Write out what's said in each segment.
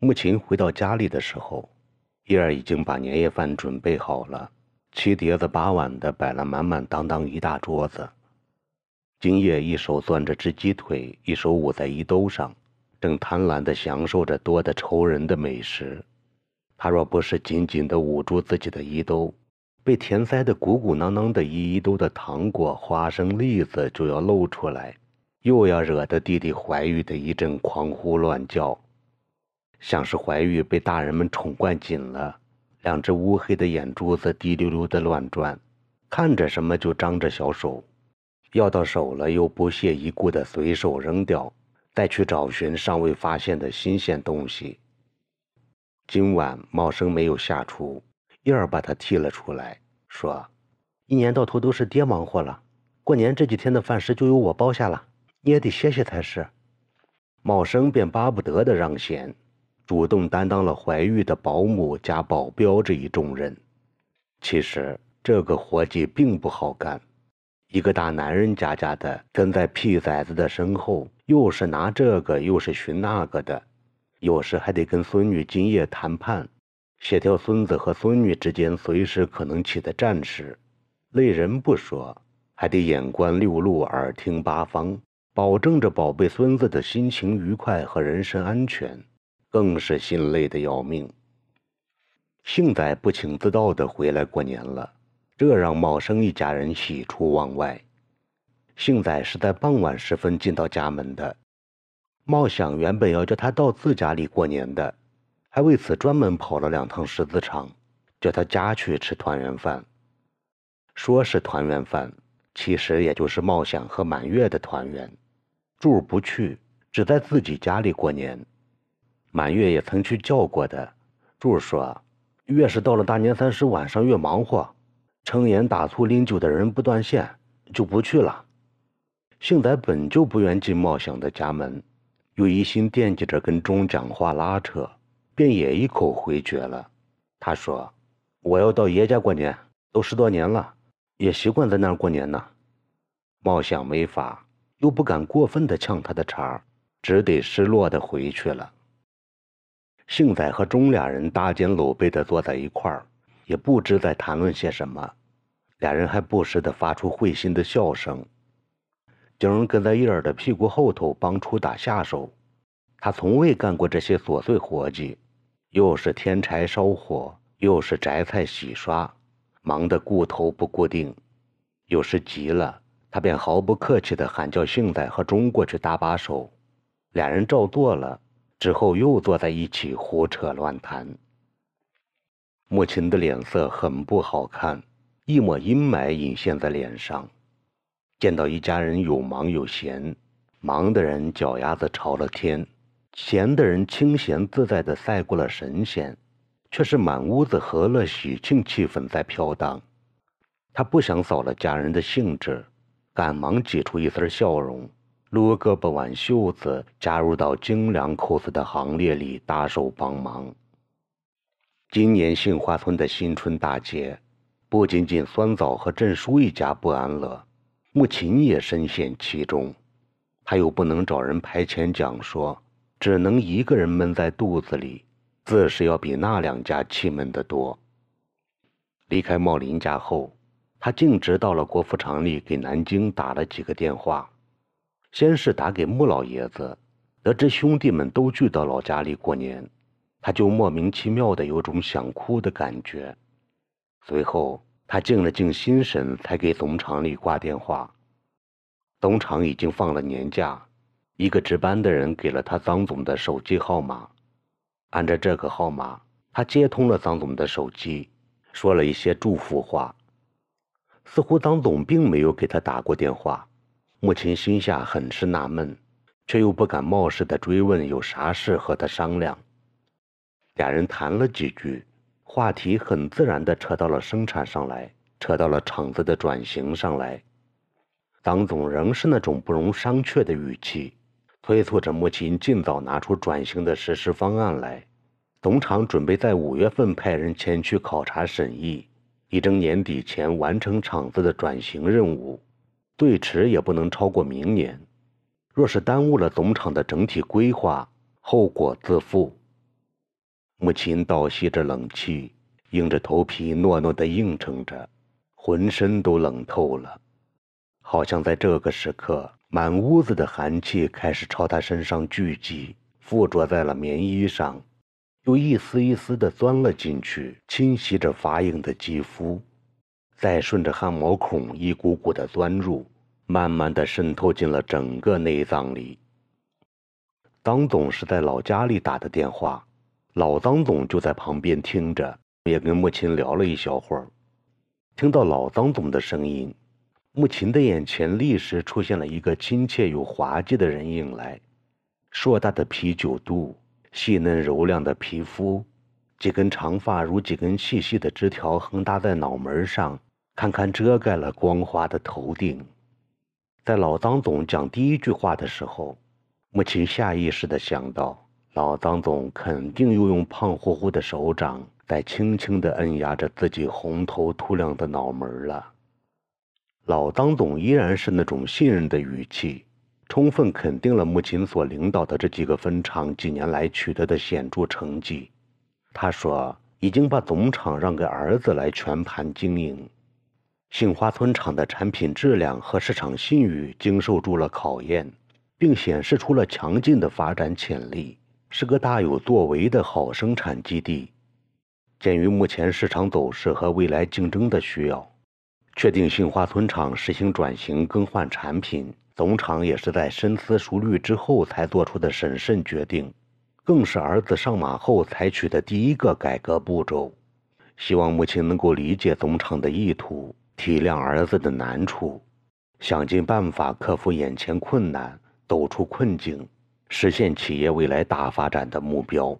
穆琴回到家里的时候，叶儿已经把年夜饭准备好了，七碟子八碗的摆了满满当当一大桌子。金叶一手攥着只鸡腿，一手捂在衣兜上，正贪婪地享受着多得愁人的美食。他若不是紧紧地捂住自己的衣兜，被填塞得鼓鼓囊囊的一衣兜的糖果、花生、栗子就要露出来，又要惹得弟弟怀玉的一阵狂呼乱叫。像是怀玉被大人们宠惯紧了，两只乌黑的眼珠子滴溜溜的乱转，看着什么就张着小手，要到手了又不屑一顾的随手扔掉，再去找寻尚未发现的新鲜东西。今晚茂生没有下厨，燕儿把他踢了出来，说：“一年到头都是爹忙活了，过年这几天的饭食就由我包下了，你也得歇歇才是。”茂生便巴不得的让贤。主动担当了怀玉的保姆加保镖这一重任。其实这个活计并不好干，一个大男人家家的跟在屁崽子的身后，又是拿这个又是寻那个的，有时还得跟孙女今夜谈判，协调孙子和孙女之间随时可能起的战事，累人不说，还得眼观六路，耳听八方，保证着宝贝孙子的心情愉快和人身安全。更是心累的要命。幸仔不请自到的回来过年了，这让茂生一家人喜出望外。幸仔是在傍晚时分进到家门的，茂想原本要叫他到自家里过年的，还为此专门跑了两趟石子场，叫他家去吃团圆饭。说是团圆饭，其实也就是茂想和满月的团圆。柱不去，只在自己家里过年。满月也曾去叫过的，柱说：“越是到了大年三十晚上越忙活，撑盐打醋拎酒的人不断线，就不去了。”幸仔本就不愿进茂祥的家门，又一心惦记着跟钟讲话拉扯，便也一口回绝了。他说：“我要到爷家过年，都十多年了，也习惯在那儿过年呢。”茂祥没法，又不敢过分的呛他的茬，只得失落的回去了。幸仔和钟俩人搭肩搂背的坐在一块儿，也不知在谈论些什么。俩人还不时的发出会心的笑声。景跟在叶儿的屁股后头帮出打下手，他从未干过这些琐碎活计，又是添柴烧火，又是摘菜洗刷，忙得顾头不顾腚。有时急了，他便毫不客气的喊叫幸仔和钟过去搭把手，俩人照做了。之后又坐在一起胡扯乱谈。母亲的脸色很不好看，一抹阴霾隐现在脸上。见到一家人有忙有闲，忙的人脚丫子朝了天，闲的人清闲自在的赛过了神仙，却是满屋子和乐喜庆气氛在飘荡。他不想扫了家人的兴致，赶忙挤出一丝笑容。撸胳膊挽袖子，加入到精良 cos 的行列里，搭手帮忙。今年杏花村的新春大捷，不仅仅酸枣和郑叔一家不安乐，穆琴也深陷其中。他又不能找人排遣讲说，只能一个人闷在肚子里，自是要比那两家气闷得多。离开茂林家后，他径直到了国服厂里，给南京打了几个电话。先是打给穆老爷子，得知兄弟们都聚到老家里过年，他就莫名其妙的有种想哭的感觉。随后他静了静心神，才给总厂里挂电话。总厂已经放了年假，一个值班的人给了他张总的手机号码，按着这个号码，他接通了张总的手机，说了一些祝福话。似乎张总并没有给他打过电话。母亲心下很是纳闷，却又不敢冒失的追问有啥事和他商量。俩人谈了几句，话题很自然的扯到了生产上来，扯到了厂子的转型上来。张总仍是那种不容商榷的语气，催促着母亲尽早拿出转型的实施方案来。总厂准备在五月份派人前去考察审议，力争年底前完成厂子的转型任务。最迟也不能超过明年，若是耽误了总厂的整体规划，后果自负。母亲倒吸着冷气，硬着头皮诺诺地应承着，浑身都冷透了，好像在这个时刻，满屋子的寒气开始朝他身上聚集，附着在了棉衣上，又一丝一丝地钻了进去，侵袭着发硬的肌肤，再顺着汗毛孔一股股的钻入，慢慢的渗透进了整个内脏里。张总是在老家里打的电话，老张总就在旁边听着，也跟穆琴聊了一小会儿。听到老张总的声音，穆琴的眼前立时出现了一个亲切又滑稽的人影来，硕大的啤酒肚，细嫩柔亮的皮肤，几根长发如几根细细的枝条横搭在脑门上，看看遮盖了光滑的头顶。在老张总讲第一句话的时候。母亲下意识地想到，老张总肯定又用胖乎乎的手掌在轻轻地摁压着自己红头秃亮的脑门了。老张总依然是那种信任的语气，充分肯定了母亲所领导的这几个分厂几年来取得的显著成绩。他说：“已经把总厂让给儿子来全盘经营，杏花村厂的产品质量和市场信誉经受住了考验。”并显示出了强劲的发展潜力，是个大有作为的好生产基地。鉴于目前市场走势和未来竞争的需要，确定杏花村厂实行转型更换产品，总厂也是在深思熟虑之后才做出的审慎决定，更是儿子上马后采取的第一个改革步骤。希望母亲能够理解总厂的意图，体谅儿子的难处，想尽办法克服眼前困难。走出困境，实现企业未来大发展的目标。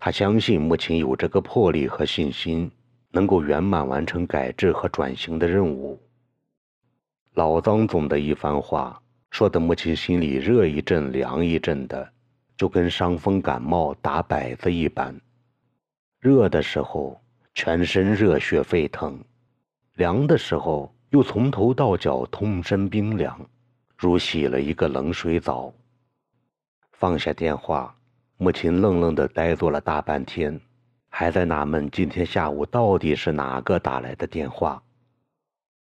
他相信母亲有这个魄力和信心，能够圆满完成改制和转型的任务。老张总的一番话，说的母亲心里热一阵凉一阵的，就跟伤风感冒打摆子一般。热的时候，全身热血沸腾；凉的时候，又从头到脚通身冰凉。如洗了一个冷水澡。放下电话，母亲愣愣地呆坐了大半天，还在纳闷今天下午到底是哪个打来的电话。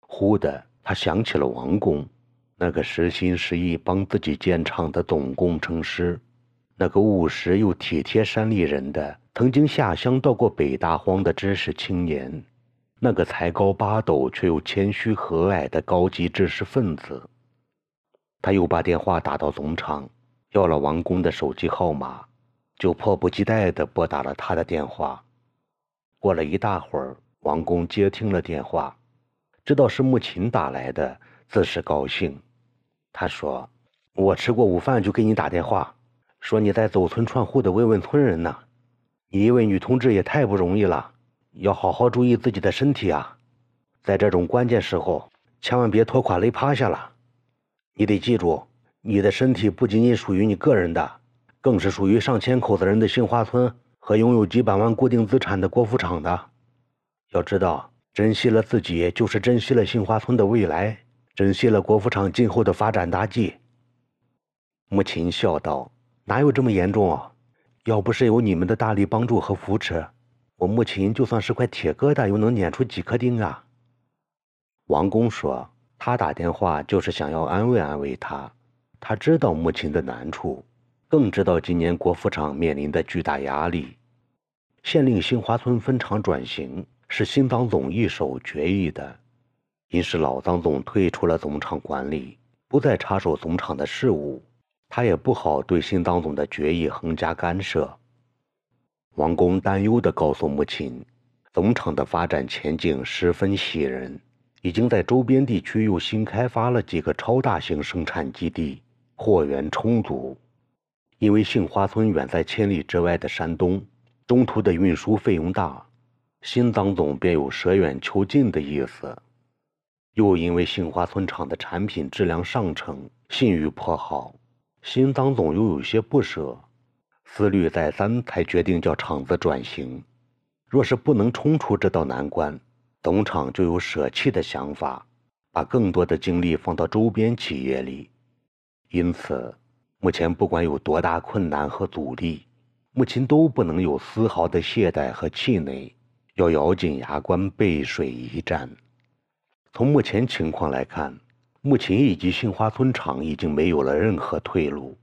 忽的，他想起了王工，那个实心实意帮自己建厂的总工程师，那个务实又体贴山里人的，曾经下乡到过北大荒的知识青年，那个才高八斗却又谦虚和蔼的高级知识分子。他又把电话打到总厂，要了王工的手机号码，就迫不及待地拨打了他的电话。过了一大会儿，王工接听了电话，知道是穆琴打来的，自是高兴。他说：“我吃过午饭就给你打电话，说你在走村串户的慰问村人呢。你一位女同志也太不容易了，要好好注意自己的身体啊，在这种关键时候，千万别拖垮累趴下了。”你得记住，你的身体不仅仅属于你个人的，更是属于上千口子人的杏花村和拥有几百万固定资产的国服厂的。要知道，珍惜了自己，就是珍惜了杏花村的未来，珍惜了国服厂今后的发展大计。母亲笑道：“哪有这么严重啊？要不是有你们的大力帮助和扶持，我母亲就算是块铁疙瘩，又能碾出几颗钉啊？”王工说。他打电话就是想要安慰安慰他，他知道母亲的难处，更知道今年国服厂面临的巨大压力。县令杏花村分厂转型是新党总一手决议的，因是老张总退出了总厂管理，不再插手总厂的事务，他也不好对新党总的决议横加干涉。王工担忧地告诉母亲，总厂的发展前景十分喜人。已经在周边地区又新开发了几个超大型生产基地，货源充足。因为杏花村远在千里之外的山东，中途的运输费用大，新张总便有舍远求近的意思。又因为杏花村厂的产品质量上乘，信誉颇好，新张总又有些不舍，思虑再三，才决定叫厂子转型。若是不能冲出这道难关，总厂就有舍弃的想法，把更多的精力放到周边企业里。因此，目前不管有多大困难和阻力，母亲都不能有丝毫的懈怠和气馁，要咬紧牙关背水一战。从目前情况来看，目前以及杏花村厂已经没有了任何退路，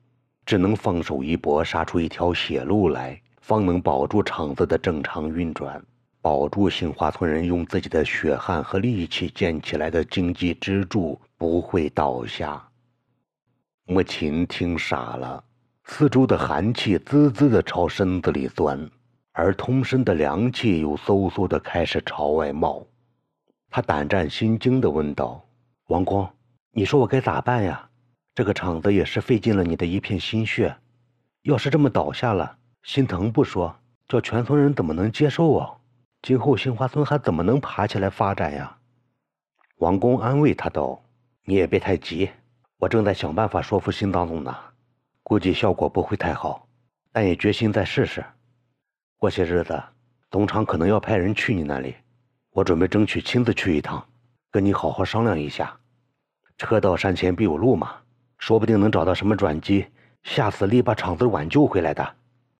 只能放手一搏，杀出一条血路来，方能保住厂子的正常运转，保住杏花村人用自己的血汗和力气建起来的经济支柱不会倒下。母亲听傻了。四周的寒气滋滋的朝身子里钻，而通身的凉气又嗖嗖的开始朝外冒。他胆战心惊的问道：“王光，你说我该咋办呀？这个厂子也是费尽了你的一片心血，要是这么倒下了，心疼不说，叫全村人怎么能接受啊？今后杏花村还怎么能爬起来发展呀？”王公安慰他道：“你也别太急，我正在想办法说服新党总呢。”估计效果不会太好，但也决心再试试。过些日子，总厂可能要派人去你那里，我准备争取亲自去一趟，跟你好好商量一下。车到山前必有路嘛，说不定能找到什么转机，下死力把厂子挽救回来的。